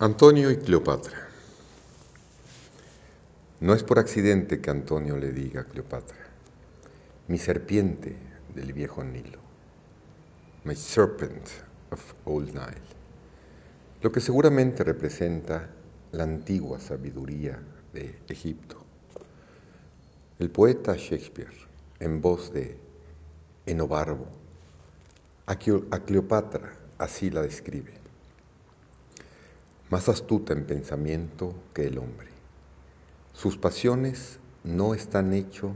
Antonio y Cleopatra. No es por accidente que Antonio le diga a Cleopatra, mi serpiente del viejo Nilo, my serpent of old Nile, lo que seguramente representa la antigua sabiduría de Egipto. El poeta Shakespeare, en voz de Enobarbo, a Cleopatra así la describe más astuta en pensamiento que el hombre. Sus pasiones no están hechos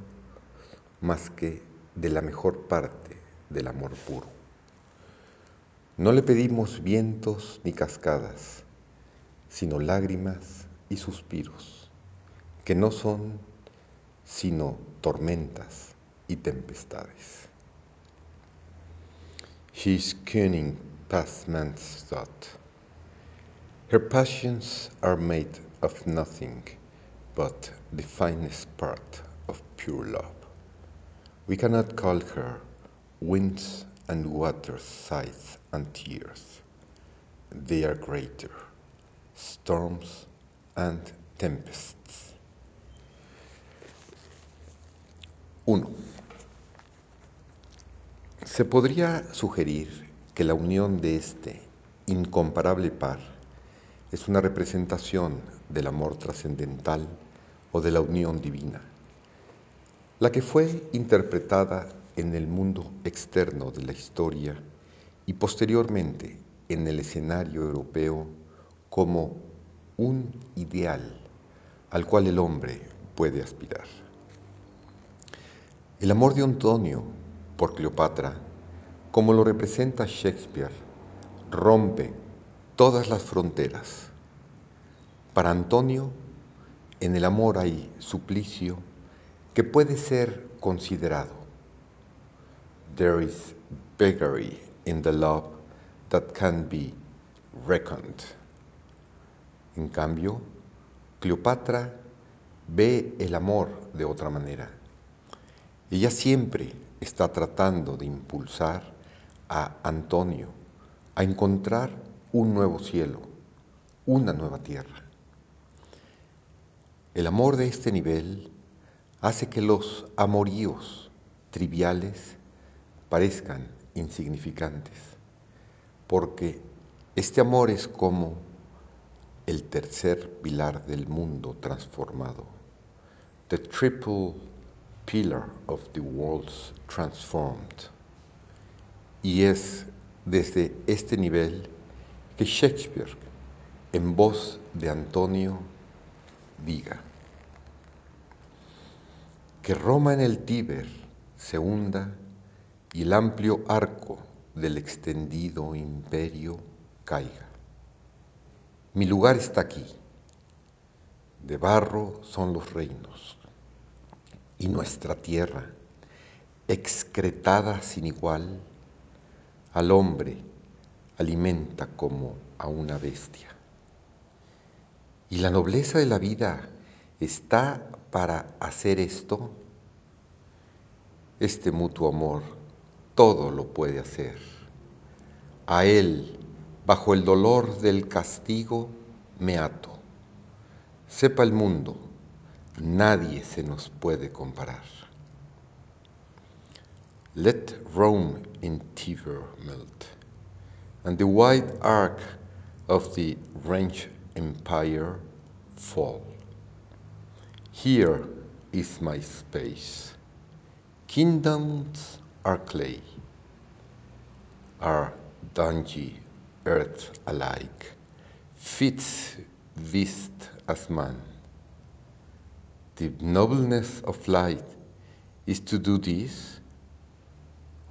más que de la mejor parte del amor puro. No le pedimos vientos ni cascadas, sino lágrimas y suspiros, que no son sino tormentas y tempestades. She is cunning past man's thought. Her passions are made of nothing but the finest part of pure love. We cannot call her winds and waters, sighs and tears. They are greater, storms and tempests. 1. Se podría sugerir que la unión de este incomparable par es una representación del amor trascendental o de la unión divina, la que fue interpretada en el mundo externo de la historia y posteriormente en el escenario europeo como un ideal al cual el hombre puede aspirar. El amor de Antonio por Cleopatra, como lo representa Shakespeare, rompe todas las fronteras. Para Antonio, en el amor hay suplicio que puede ser considerado. There is beggary in the love that can be reckoned. En cambio, Cleopatra ve el amor de otra manera. Ella siempre está tratando de impulsar a Antonio a encontrar un nuevo cielo, una nueva tierra. El amor de este nivel hace que los amoríos triviales parezcan insignificantes, porque este amor es como el tercer pilar del mundo transformado, the triple pillar of the worlds transformed. Y es desde este nivel que Shakespeare, en voz de Antonio, diga. Que Roma en el Tíber se hunda y el amplio arco del extendido imperio caiga. Mi lugar está aquí, de barro son los reinos, y nuestra tierra, excretada sin igual, al hombre alimenta como a una bestia. Y la nobleza de la vida está para hacer esto. Este mutuo amor todo lo puede hacer. A Él, bajo el dolor del castigo, me ato. Sepa el mundo, nadie se nos puede comparar. Let Rome in Tiber melt and the wide arc of the French Empire fall. Here is my space. Kingdoms are clay, are dungy earth alike, fits beast as man. The nobleness of light is to do this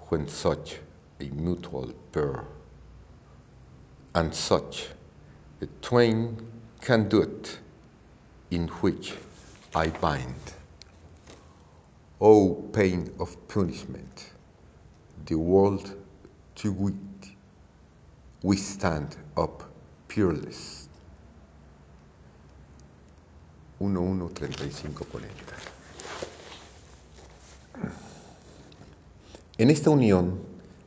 when such a mutual pair and such the twain can do it in which I bind. O pain of punishment, the world to wit, we stand up peerless. 113540. En esta unión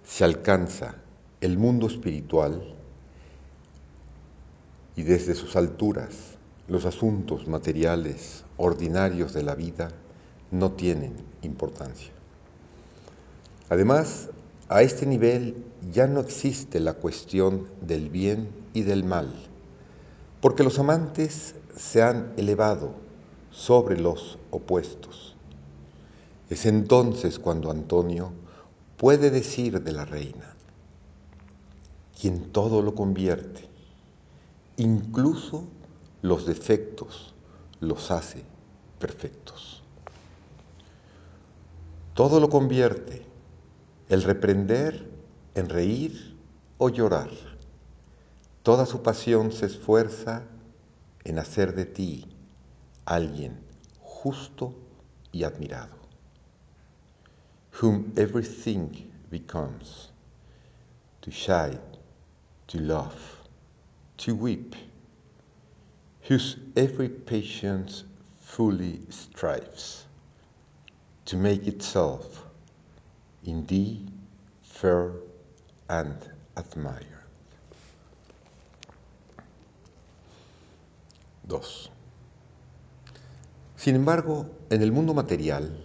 se alcanza el mundo espiritual y desde sus alturas los asuntos materiales ordinarios de la vida no tienen importancia. Además, a este nivel ya no existe la cuestión del bien y del mal, porque los amantes se han elevado sobre los opuestos. Es entonces cuando Antonio puede decir de la reina, quien todo lo convierte, incluso los defectos los hace perfectos. Todo lo convierte, el reprender en reír o llorar. Toda su pasión se esfuerza en hacer de ti alguien justo y admirado. Whom everything becomes, to shine, to love, to weep, whose every patience fully strives to make itself in thee fair and admired. 2. Sin embargo, en el mundo material,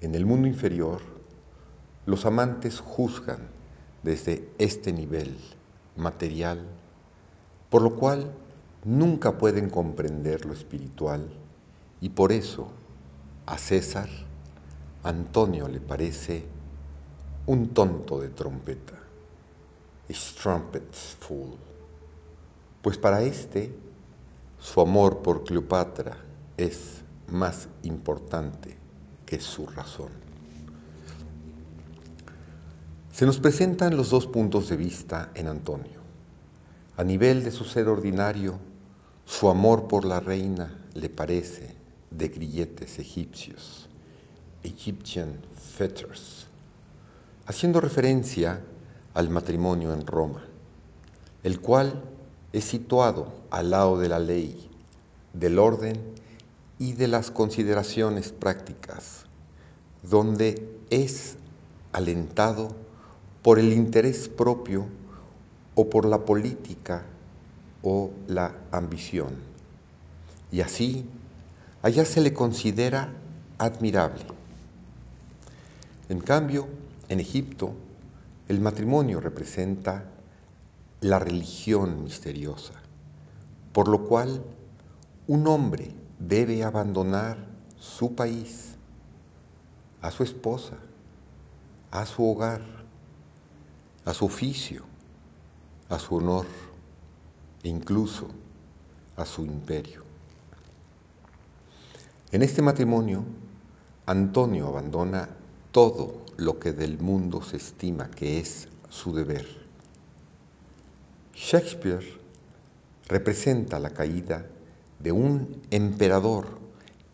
en el mundo inferior, los amantes juzgan desde este nivel material, por lo cual nunca pueden comprender lo espiritual y por eso a César Antonio le parece un tonto de trompeta, trumpets fool, pues para éste su amor por Cleopatra es más importante que su razón. Se nos presentan los dos puntos de vista en Antonio. A nivel de su ser ordinario, su amor por la reina le parece de grilletes egipcios, Egyptian fetters, haciendo referencia al matrimonio en Roma, el cual es situado al lado de la ley, del orden y de las consideraciones prácticas, donde es alentado por el interés propio o por la política o la ambición. Y así, allá se le considera admirable. En cambio, en Egipto, el matrimonio representa la religión misteriosa, por lo cual un hombre debe abandonar su país, a su esposa, a su hogar, a su oficio, a su honor e incluso a su imperio. En este matrimonio, Antonio abandona todo lo que del mundo se estima que es su deber Shakespeare representa la caída de un emperador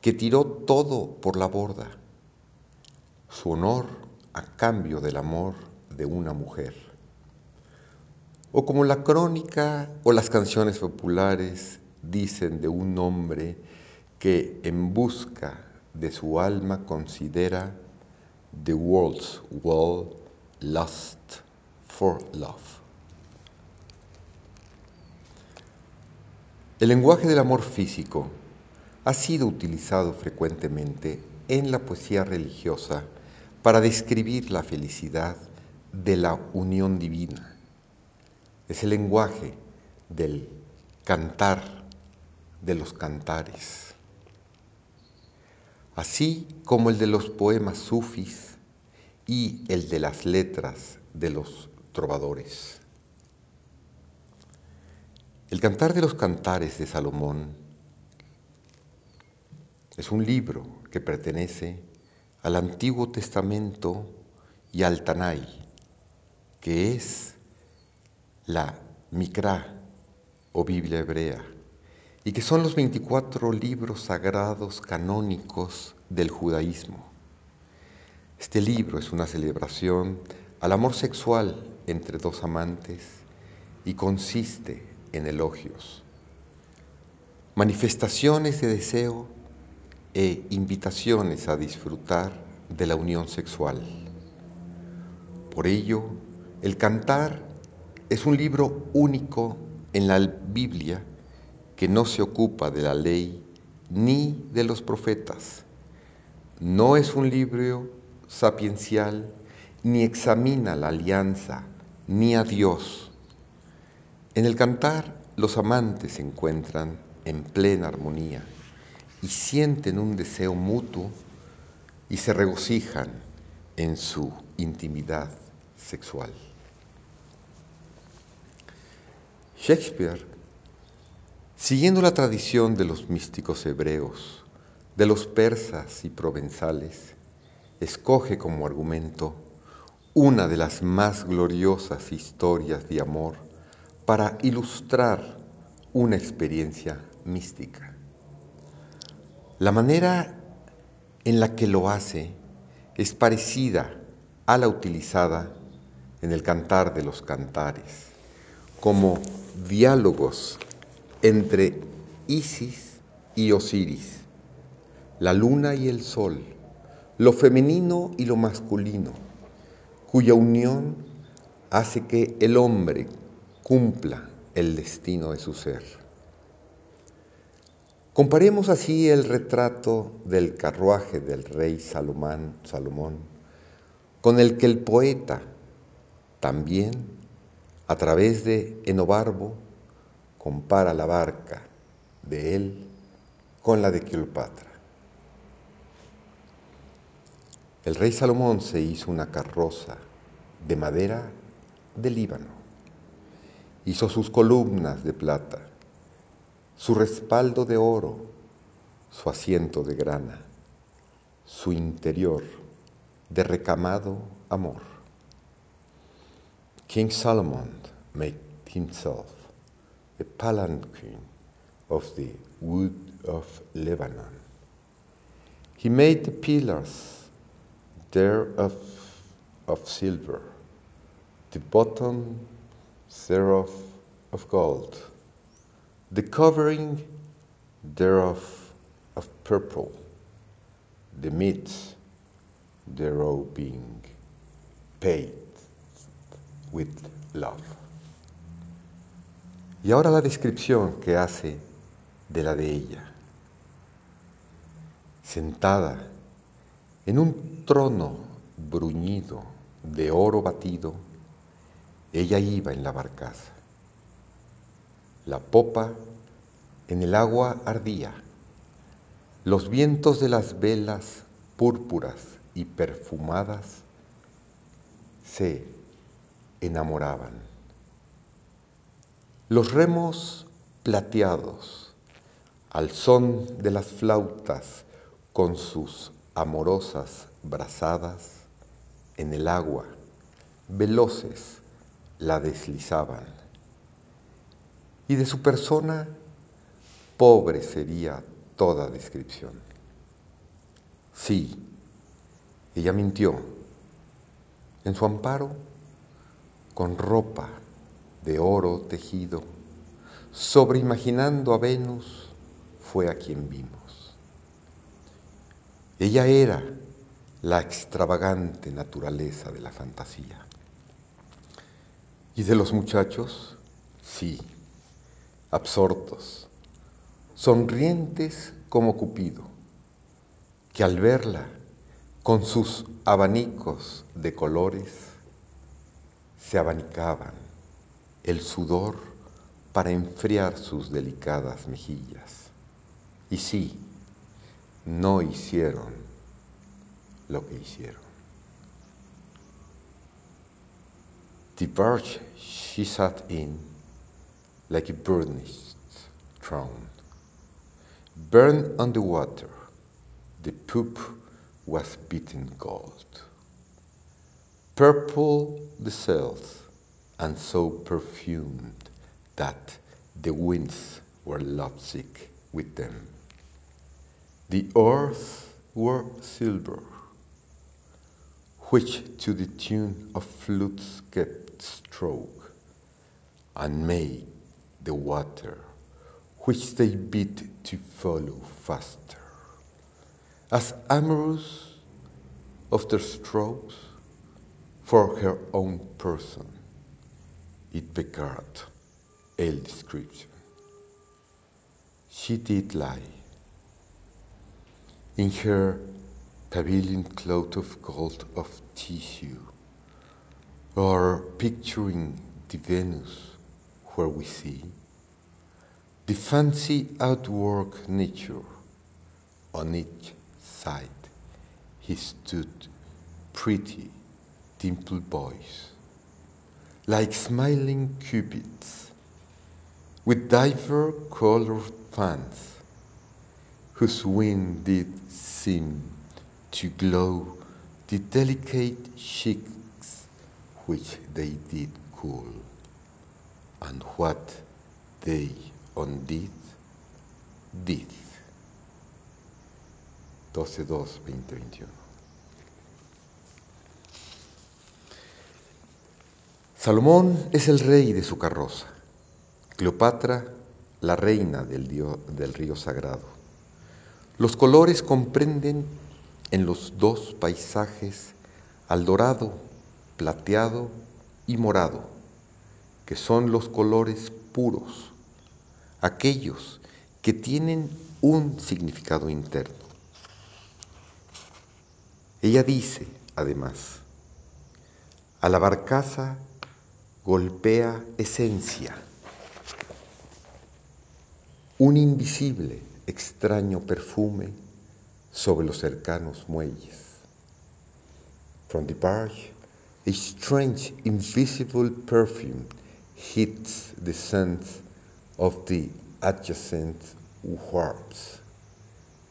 que tiró todo por la borda, su honor a cambio del amor de una mujer. O como la crónica o las canciones populares dicen de un hombre que en busca de su alma considera the world's well lost for love. El lenguaje del amor físico ha sido utilizado frecuentemente en la poesía religiosa para describir la felicidad de la unión divina. Es el lenguaje del cantar de los cantares, así como el de los poemas sufis y el de las letras de los trovadores. El Cantar de los Cantares de Salomón es un libro que pertenece al Antiguo Testamento y al Tanai, que es la Mikra o Biblia hebrea, y que son los 24 libros sagrados canónicos del judaísmo. Este libro es una celebración al amor sexual entre dos amantes y consiste en elogios, manifestaciones de deseo e invitaciones a disfrutar de la unión sexual. Por ello, el cantar es un libro único en la Biblia que no se ocupa de la ley ni de los profetas. No es un libro sapiencial, ni examina la alianza, ni a Dios. En el cantar, los amantes se encuentran en plena armonía y sienten un deseo mutuo y se regocijan en su intimidad sexual. Shakespeare, siguiendo la tradición de los místicos hebreos, de los persas y provenzales, escoge como argumento una de las más gloriosas historias de amor para ilustrar una experiencia mística. La manera en la que lo hace es parecida a la utilizada en el cantar de los cantares, como diálogos entre Isis y Osiris, la luna y el sol, lo femenino y lo masculino, cuya unión hace que el hombre cumpla el destino de su ser. Comparemos así el retrato del carruaje del rey Salomón, con el que el poeta también, a través de Enobarbo, compara la barca de él con la de Cleopatra. El rey Salomón se hizo una carroza de madera de Líbano, hizo sus columnas de plata, su respaldo de oro, su asiento de grana, su interior de recamado amor. King Solomon made himself a palanquin of the wood of Lebanon. He made the pillars thereof of silver, the bottom thereof of gold the covering thereof of purple, the meat thereof being paid with love. Y ahora la descripción que hace de la de ella. Sentada en un trono bruñido de oro batido, ella iba en la barcaza la popa en el agua ardía. Los vientos de las velas púrpuras y perfumadas se enamoraban. Los remos plateados al son de las flautas con sus amorosas brazadas en el agua, veloces la deslizaban y de su persona pobre sería toda descripción. Sí, ella mintió. En su amparo, con ropa de oro tejido, sobreimaginando a Venus, fue a quien vimos. Ella era la extravagante naturaleza de la fantasía. ¿Y de los muchachos? Sí, absortos, sonrientes como Cupido, que al verla con sus abanicos de colores, se abanicaban el sudor para enfriar sus delicadas mejillas. Y sí, no hicieron lo que hicieron. The barge she sat in like a burnished throne. Burned on the water, the poop was beaten gold. Purple the sails, and so perfumed that the winds were lovesick with them. The oars were silver, which to the tune of flutes kept stroke, and made the water, which they beat to follow faster. As amorous of their strokes for her own person, it begat El description. She did lie. In her pavilion cloth of gold of tissue, or picturing the Venus where we see the fancy outwork nature on each side. He stood pretty, dimpled boys, like smiling cupids, with diver colored fans, whose wing did seem to glow the delicate cheeks which they did cool, and what they undid did. 12-2-2021. Salomón es el rey de su carroza, Cleopatra la reina del, río sagrado. Los colores comprenden en los dos paisajes al dorado, plateado y morado, que son los colores puros, aquellos que tienen un significado interno. Ella dice, además, a la barcaza golpea esencia, un invisible, extraño perfume sobre los cercanos muelles. From the barge, a strange, invisible perfume hits the sands of the adjacent wharves.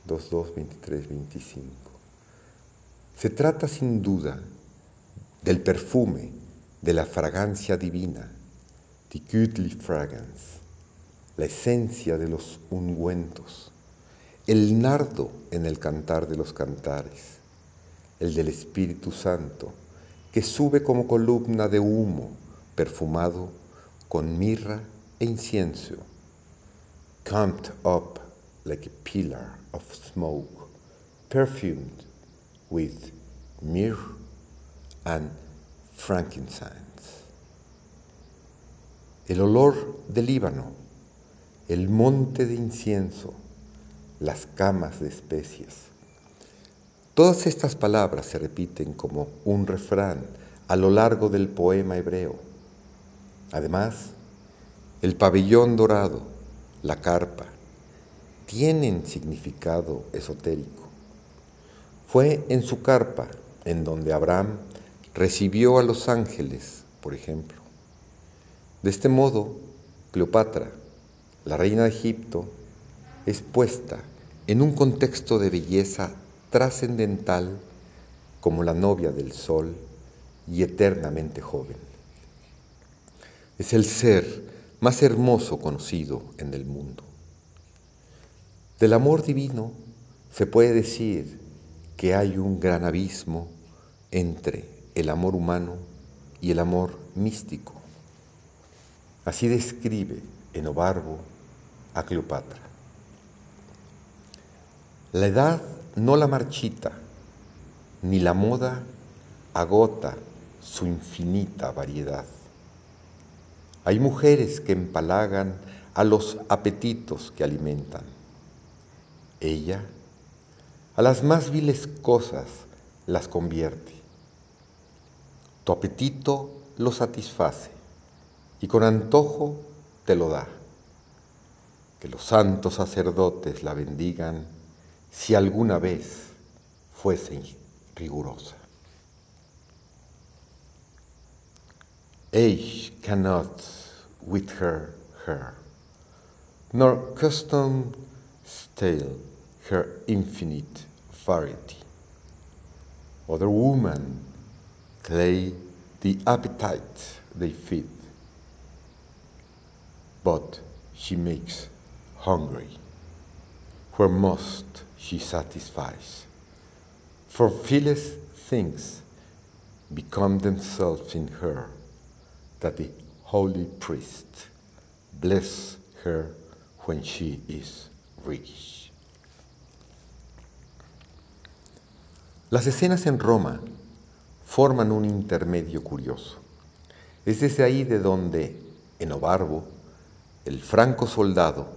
22, 23, 25. Se trata sin duda del perfume, de la fragancia divina, the goodly fragrance, la esencia de los ungüentos, el nardo en el cantar de los cantares, el del Espíritu Santo, que sube como columna de humo perfumado con mirra e incienso, camped up like a pillar of smoke, perfumed with myrrh and frankincense. El olor del Líbano, el monte de incienso, las camas de especias. Todas estas palabras se repiten como un refrán a lo largo del poema hebreo. Además, el pabellón dorado, la carpa, tienen significado esotérico. Fue en su carpa en donde Abraham recibió a los ángeles, por ejemplo. De este modo, Cleopatra, la reina de Egipto, es puesta en un contexto de belleza trascendental como la novia del sol y eternamente joven. Es el ser más hermoso conocido en el mundo. Del amor divino se puede decir que hay un gran abismo entre el amor humano y el amor místico. Así describe Enobarbo a Cleopatra. La edad no la marchita, ni la moda agota su infinita variedad. Hay mujeres que empalagan a los apetitos que alimentan. Ella a las más viles cosas las convierte. Tu apetito lo satisface y con antojo te lo da. Que los santos sacerdotes la bendigan si alguna vez fuese rigurosa. Age cannot with her her, nor custom stale her infinite variety. Other women clay the appetite they feed, but she makes hungry, where most she satisfies. For fillest things become themselves in her, that the holy priest bless her when she is rich. Las escenas en Roma forman un intermedio curioso. Es desde ahí de donde Enobarbo el franco soldado,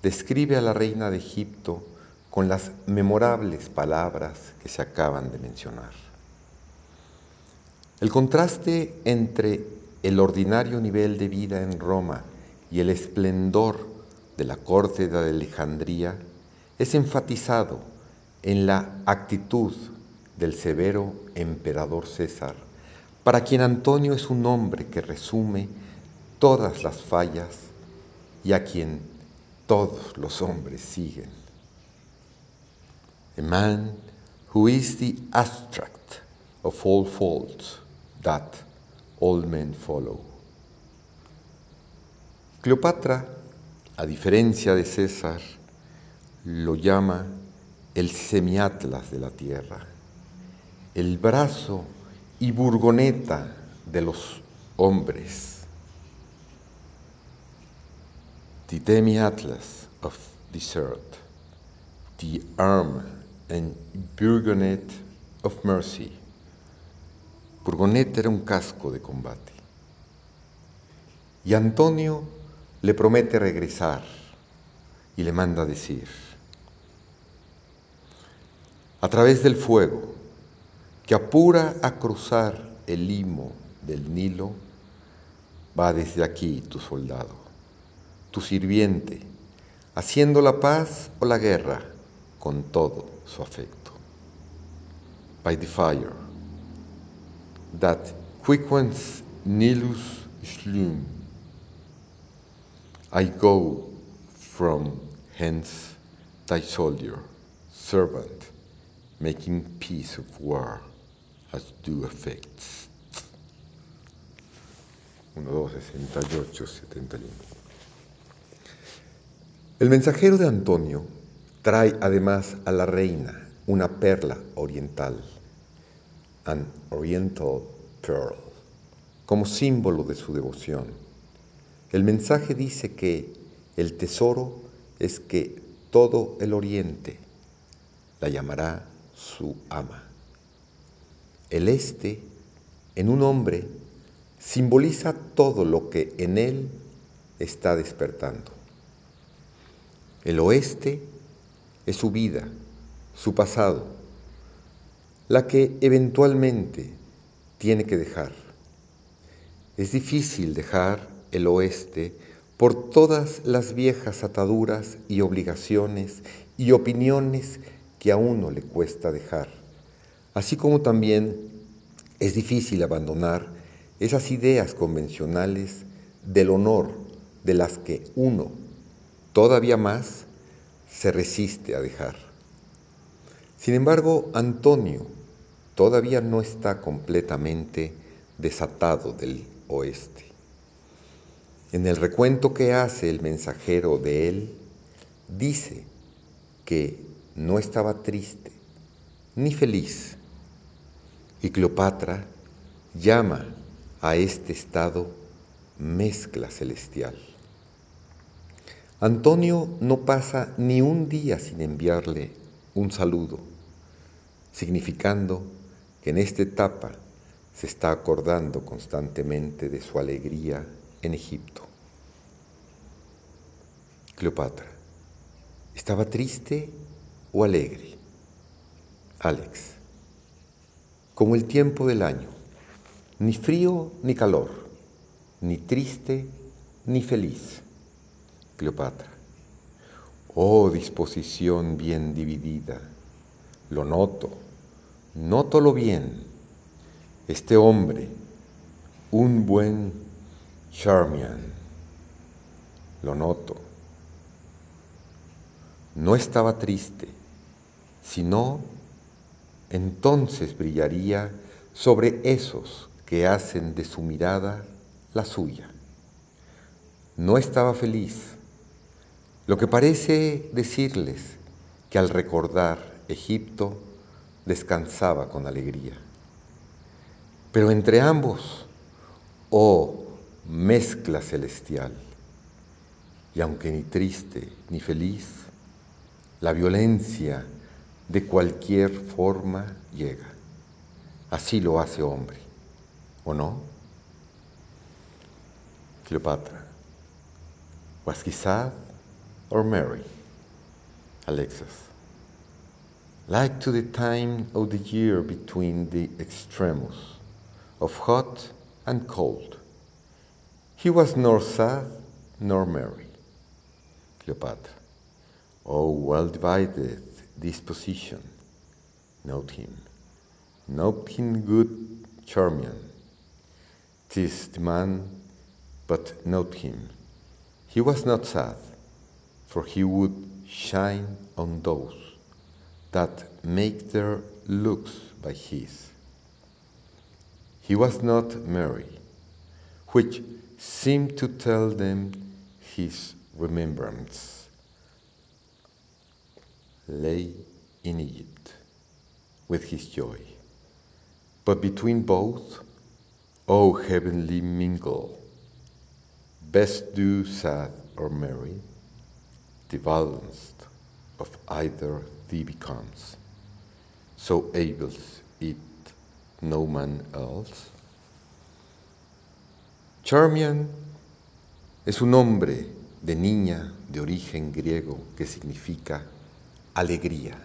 describe a la reina de Egipto con las memorables palabras que se acaban de mencionar. El contraste entre el ordinario nivel de vida en Roma y el esplendor de la corte de Alejandría es enfatizado en la actitud del severo emperador César, para quien Antonio es un hombre que resume todas las fallas y a quien todos los hombres siguen. A man who is the abstract of all faults that all men follow. Cleopatra, a diferencia de César, lo llama el semiatlas de la tierra, el brazo y burgoneta de los hombres. The demi-atlas of desert, the arm and burgonet of mercy. Burgonet era un casco de combate. Y Antonio le promete regresar y le manda decir, a través del fuego que apura a cruzar el limo del Nilo, va desde aquí tu soldado, tu sirviente, haciendo la paz o la guerra con todo su afecto. By the fire, that quickens Nilus slum, I go from hence thy soldier, servant, making peace of war as do effects. 1, 2, 68, 71. El mensajero de Antonio trae además a la reina una perla oriental, an oriental pearl, como símbolo de su devoción. El mensaje dice que el tesoro es que todo el oriente la llamará su ama. El este, en un hombre, simboliza todo lo que en él está despertando. El oeste es su vida, su pasado, la que eventualmente tiene que dejar. Es difícil dejar el oeste por todas las viejas ataduras y obligaciones y opiniones que a uno le cuesta dejar, así como también es difícil abandonar esas ideas convencionales del honor de las que uno, todavía más, se resiste a dejar. Sin embargo, Antonio todavía no está completamente desatado del oeste. En el recuento que hace el mensajero de él, dice que no estaba triste ni feliz. Y Cleopatra llama a este estado mezcla celestial. Antonio no pasa ni un día sin enviarle un saludo, significando que en esta etapa se está acordando constantemente de su alegría en Egipto. Cleopatra, ¿estaba triste o alegre. Alex, como el tiempo del año, ni frío ni calor, ni triste ni feliz. Cleopatra, oh disposición bien dividida, lo noto, noto lo bien. Este hombre, un buen Charmian, lo noto. No estaba triste, si no, entonces brillaría sobre esos que hacen de su mirada la suya. No estaba feliz, lo que parece decirles que al recordar Egipto descansaba con alegría. Pero entre ambos, oh mezcla celestial, y aunque ni triste ni feliz, la violencia de cualquier forma llega. Así lo hace hombre, ¿o no? Cleopatra. Was he sad or merry? Alexis. Like to the time of the year between the extremos of hot and cold. He was nor sad nor merry. Cleopatra. Oh, well divided disposition. Note him. Note him good Charmian. Tis the man, but note him. He was not sad, for he would shine on those that make their looks by his. He was not merry, which seemed to tell them his remembrance lay in Egypt with his joy. But between both, O heavenly mingle, best do sad or merry, the balance of either thee becomes. So ables it no man else. Charmian es un nombre de niña de origen griego que significa alegría.